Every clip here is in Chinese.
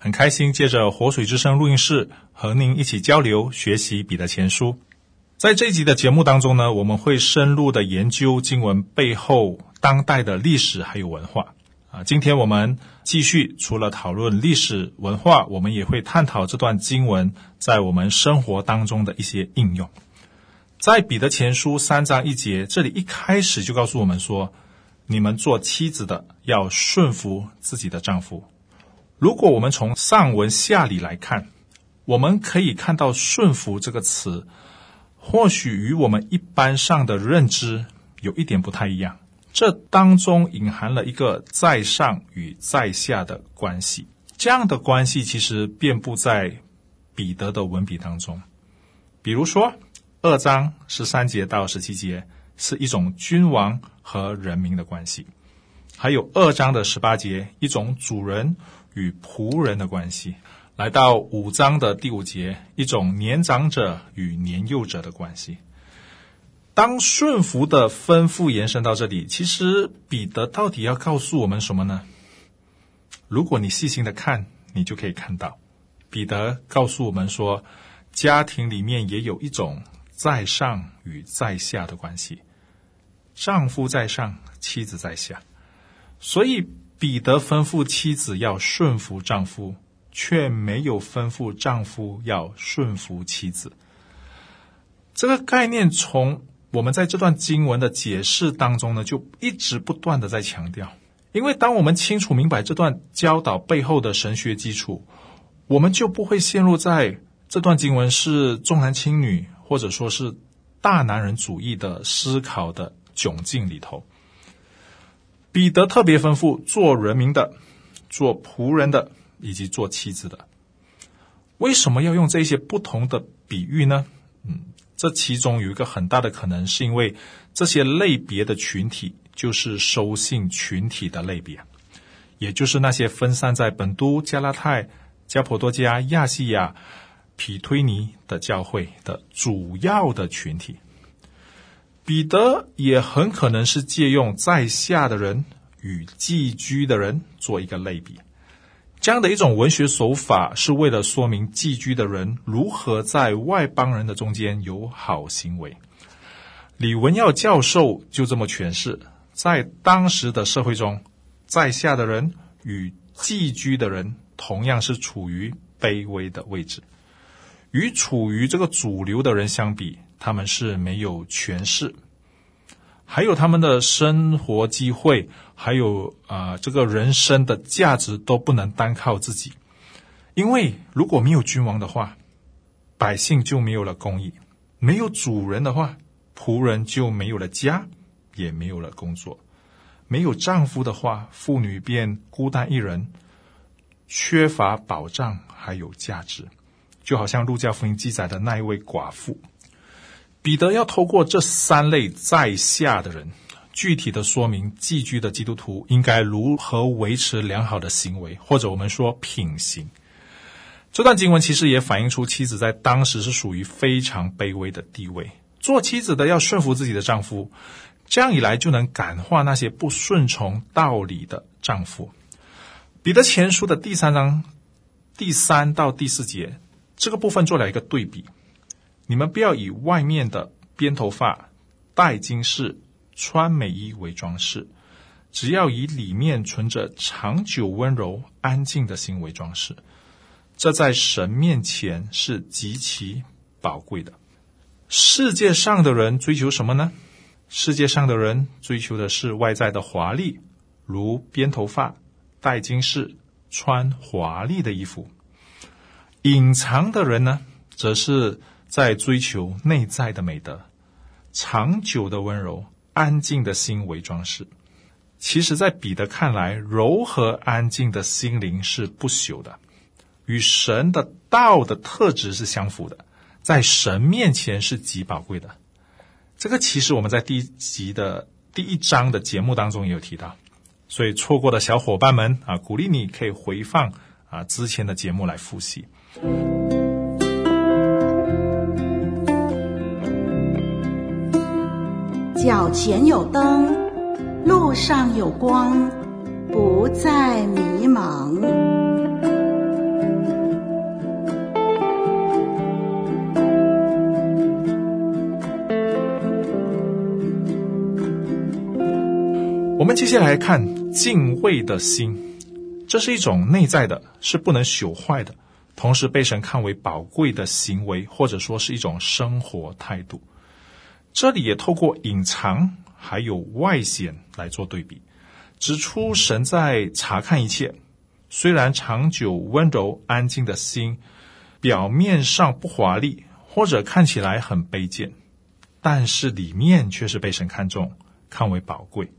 很开心，借着活水之声录音室和您一起交流学习彼得前书。在这一集的节目当中呢，我们会深入的研究经文背后当代的历史还有文化。啊，今天我们继续除了讨论历史文化，我们也会探讨这段经文在我们生活当中的一些应用。在彼得前书三章一节，这里一开始就告诉我们说：“你们做妻子的要顺服自己的丈夫。”如果我们从上文下理来看，我们可以看到“顺服”这个词，或许与我们一般上的认知有一点不太一样。这当中隐含了一个在上与在下的关系，这样的关系其实遍布在彼得的文笔当中。比如说，二章十三节到十七节是一种君王和人民的关系，还有二章的十八节一种主人。与仆人的关系，来到五章的第五节，一种年长者与年幼者的关系。当顺服的吩咐延伸到这里，其实彼得到底要告诉我们什么呢？如果你细心的看，你就可以看到，彼得告诉我们说，家庭里面也有一种在上与在下的关系，丈夫在上，妻子在下，所以。彼得吩咐妻子要顺服丈夫，却没有吩咐丈夫要顺服妻子。这个概念从我们在这段经文的解释当中呢，就一直不断的在强调。因为当我们清楚明白这段教导背后的神学基础，我们就不会陷入在这段经文是重男轻女，或者说是大男人主义的思考的窘境里头。彼得特别吩咐做人民的、做仆人的以及做妻子的。为什么要用这些不同的比喻呢？嗯，这其中有一个很大的可能，是因为这些类别的群体就是收信群体的类别，也就是那些分散在本都、加拉太、加婆多加、亚细亚、皮推尼的教会的主要的群体。彼得也很可能是借用在下的人与寄居的人做一个类比，这样的一种文学手法是为了说明寄居的人如何在外邦人的中间有好行为。李文耀教授就这么诠释：在当时的社会中，在下的人与寄居的人同样是处于卑微的位置，与处于这个主流的人相比。他们是没有权势，还有他们的生活机会，还有啊、这个人生的价值都不能单靠自己。因为如果没有君王的话，百姓就没有了公义；没有主人的话，仆人就没有了家，也没有了工作；没有丈夫的话，妇女便孤单一人，缺乏保障，还有价值。就好像路加福音记载的那一位寡妇。彼得要透过这三类在下的人，具体的说明寄居的基督徒应该如何维持良好的行为，或者我们说品行。这段经文其实也反映出妻子在当时是属于非常卑微的地位。做妻子的要顺服自己的丈夫，这样一来就能感化那些不顺从道理的丈夫。彼得前书的第三章第三到第四节这个部分做了一个对比。你们不要以外面的编头发、戴金饰、穿美衣为装饰，只要以里面存着长久温柔、安静的心为装饰。这在神面前是极其宝贵的。世界上的人追求什么呢？世界上的人追求的是外在的华丽，如编头发、戴金饰、穿华丽的衣服。隐藏的人呢，则是。在追求内在的美德，长久的温柔，安静的心为装饰。其实，在彼得看来，柔和安静的心灵是不朽的，与神的道的特质是相符的。在神面前是极宝贵的。这个其实我们在第一集的第一章的节目当中也有提到，所以错过的小伙伴们啊，鼓励你可以回放啊之前的节目来复习。脚前有灯，路上有光，不再迷茫。我们接下来看敬畏的心，这是一种内在的，是不能朽坏的，同时被神看为宝贵的行为，或者说是一种生活态度。这里也透过隐藏还有外显来做对比，指出神在查看一切。虽然长久温柔安静的心，表面上不华丽，或者看起来很卑贱，但是里面却是被神看重，看为宝贵。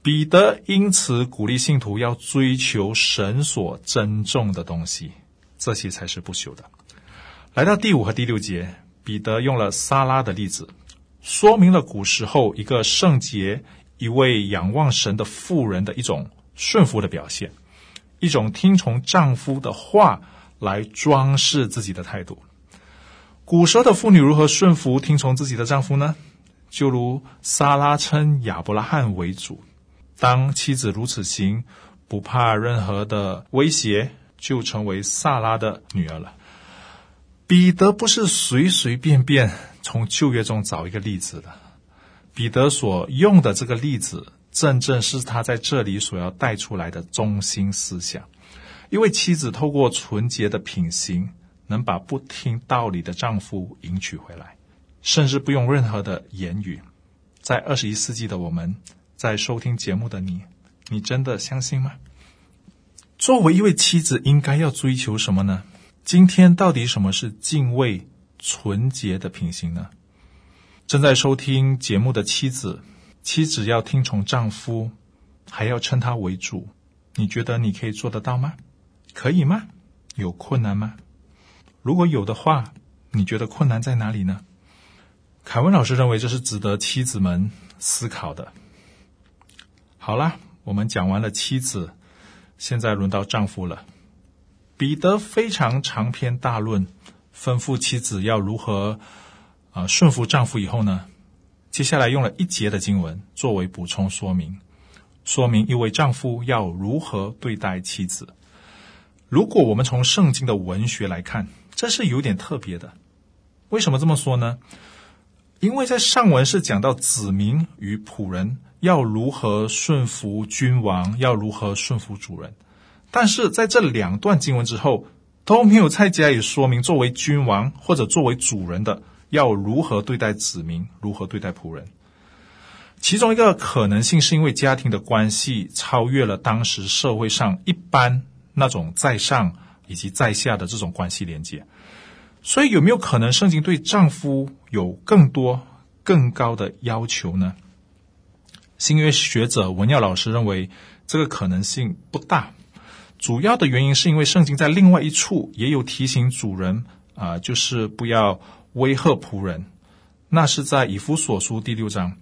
彼得因此鼓励信徒要追求神所珍重的东西，这些才是不朽的。来到第五和第六节，彼得用了撒拉的例子，说明了古时候一个圣洁、一位仰望神的妇人的一种顺服的表现，一种听从丈夫的话来装饰自己的态度。古时候的妇女如何顺服听从自己的丈夫呢？就如撒拉称亚伯拉罕为主。当妻子如此行，不怕任何的威胁，就成为撒拉的女儿了。彼得不是随随便便从旧约中找一个例子的，彼得所用的这个例子，正正是他在这里所要带出来的中心思想。一位妻子透过纯洁的品行，能把不听道理的丈夫迎娶回来，甚至不用任何的言语。在二十一世纪的我们。在收听节目的你，你真的相信吗？作为一位妻子，应该要追求什么呢？今天到底什么是敬畏、纯洁的品行呢？正在收听节目的妻子，妻子要听从丈夫，还要称他为主，你觉得你可以做得到吗？可以吗？有困难吗？如果有的话，你觉得困难在哪里呢？凯文老师认为这是值得妻子们思考的。好了，我们讲完了妻子，现在轮到丈夫了。彼得非常长篇大论，吩咐妻子要如何啊、呃、顺服丈夫。以后呢，接下来用了一节的经文作为补充说明，说明一位丈夫要如何对待妻子。如果我们从圣经的文学来看，这是有点特别的。为什么这么说呢？因为在上文是讲到子民与仆人。要如何顺服君王？要如何顺服主人？但是在这两段经文之后都没有再加以说明，作为君王或者作为主人的要如何对待子民，如何对待仆人。其中一个可能性是因为家庭的关系超越了当时社会上一般那种在上以及在下的这种关系连接，所以有没有可能圣经对丈夫有更多更高的要求呢？新约学者文耀老师认为，这个可能性不大。主要的原因是因为圣经在另外一处也有提醒主人啊、就是不要威吓仆人。那是在以弗所书第六章。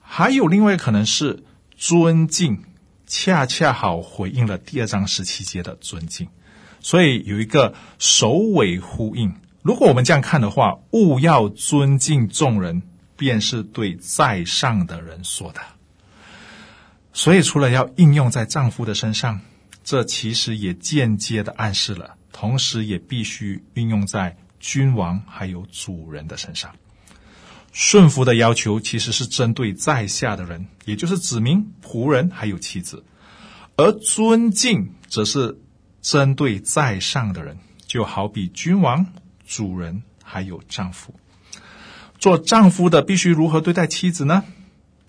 还有另外可能是尊敬，恰恰好回应了第二章十七节的尊敬。所以有一个首尾呼应。如果我们这样看的话，勿要尊敬众人，便是对在上的人说的。所以，除了要应用在丈夫的身上，这其实也间接的暗示了，同时也必须运用在君王还有主人的身上。顺服的要求其实是针对在下的人，也就是子民、仆人还有妻子；而尊敬则是针对在上的人，就好比君王、主人还有丈夫。做丈夫的必须如何对待妻子呢？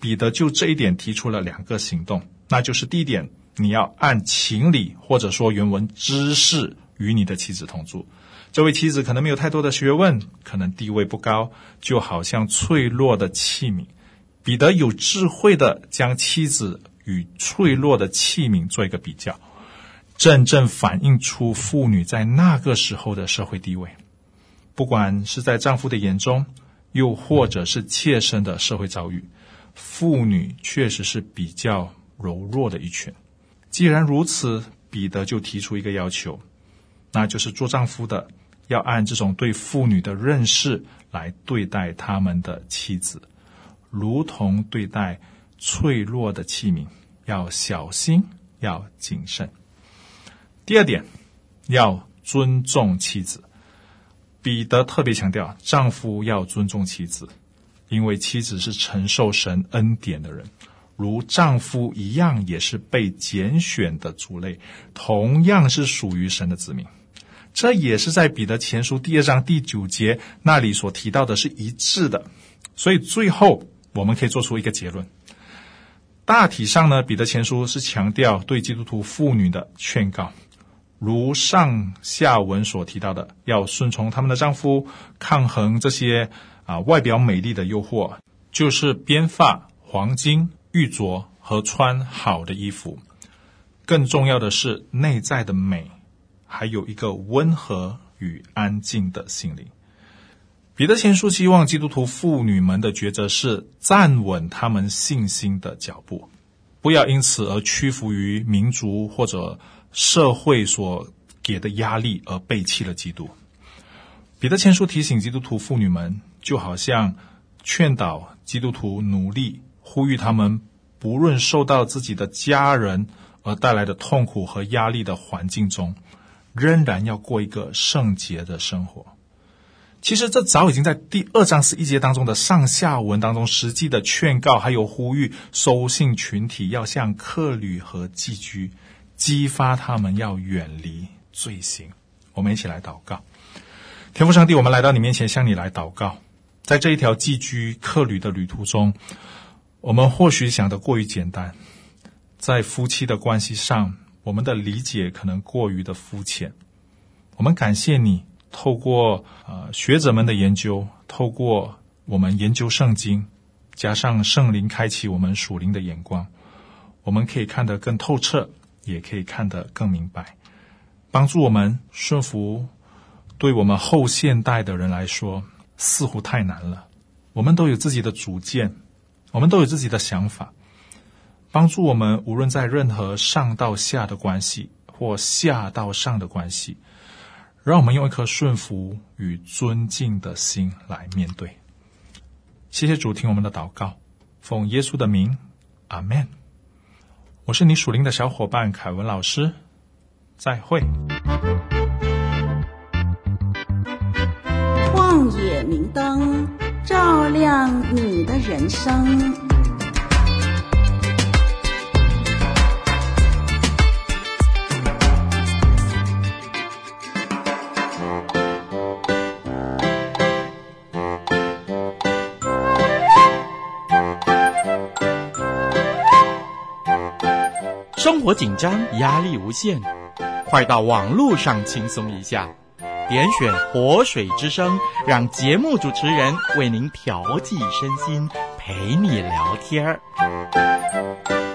彼得就这一点提出了两个行动，那就是第一点，你要按情理或者说原文知识与你的妻子同住。这位妻子可能没有太多的学问，可能地位不高，就好像脆弱的器皿。彼得有智慧的将妻子与脆弱的器皿做一个比较，真正反映出妇女在那个时候的社会地位。不管是在丈夫的眼中，又或者是切身的社会遭遇，妇女确实是比较柔弱的一群。既然如此，彼得就提出一个要求，那就是做丈夫的要按这种对妇女的认识来对待他们的妻子，如同对待脆弱的器皿，要小心，要谨慎。第二点，要尊重妻子。彼得特别强调，丈夫要尊重妻子，因为妻子是承受神恩典的人，如丈夫一样，也是被拣选的族类，同样是属于神的子民。这也是在彼得前书第二章第九节那里所提到的，是一致的。所以最后我们可以做出一个结论：大体上呢，彼得前书是强调对基督徒妇女的劝告。如上下文所提到的，要顺从他们的丈夫，抗衡这些啊外表美丽的诱惑，就是编发、黄金、玉镯和穿好的衣服。更重要的是内在的美，还有一个温和与安静的心灵。彼得前书希望基督徒妇女们的抉择是站稳他们信心的脚步，不要因此而屈服于民族或者。社会所给的压力而背弃了基督。彼得前书提醒基督徒妇女们，就好像劝导基督徒努力呼吁他们，不论受到自己的家人而带来的痛苦和压力的环境中，仍然要过一个圣洁的生活。其实这早已经在第二章十一节当中的上下文当中实际的劝告，还有呼吁收信群体要向客旅和寄居。激发他们要远离罪行。我们一起来祷告，天父上帝，我们来到你面前，向你来祷告。在这一条寄居客旅的旅途中，我们或许想得过于简单，在夫妻的关系上，我们的理解可能过于的肤浅。我们感谢你，透过呃学者们的研究，透过我们研究圣经，加上圣灵开启我们属灵的眼光，我们可以看得更透彻。也可以看得更明白，帮助我们顺服。对我们后现代的人来说，似乎太难了。我们都有自己的主见，我们都有自己的想法。帮助我们，无论在任何上到下的关系，或下到上的关系，让我们用一颗顺服与尊敬的心来面对。谢谢主，听我们的祷告，奉耶稣的名，阿门。我是你属灵的小伙伴凯文老师，再会。明灯，照亮你的人生。生活紧张，压力无限，快到网络上轻松一下，点选活水之声，让节目主持人为您调剂身心，陪你聊天儿。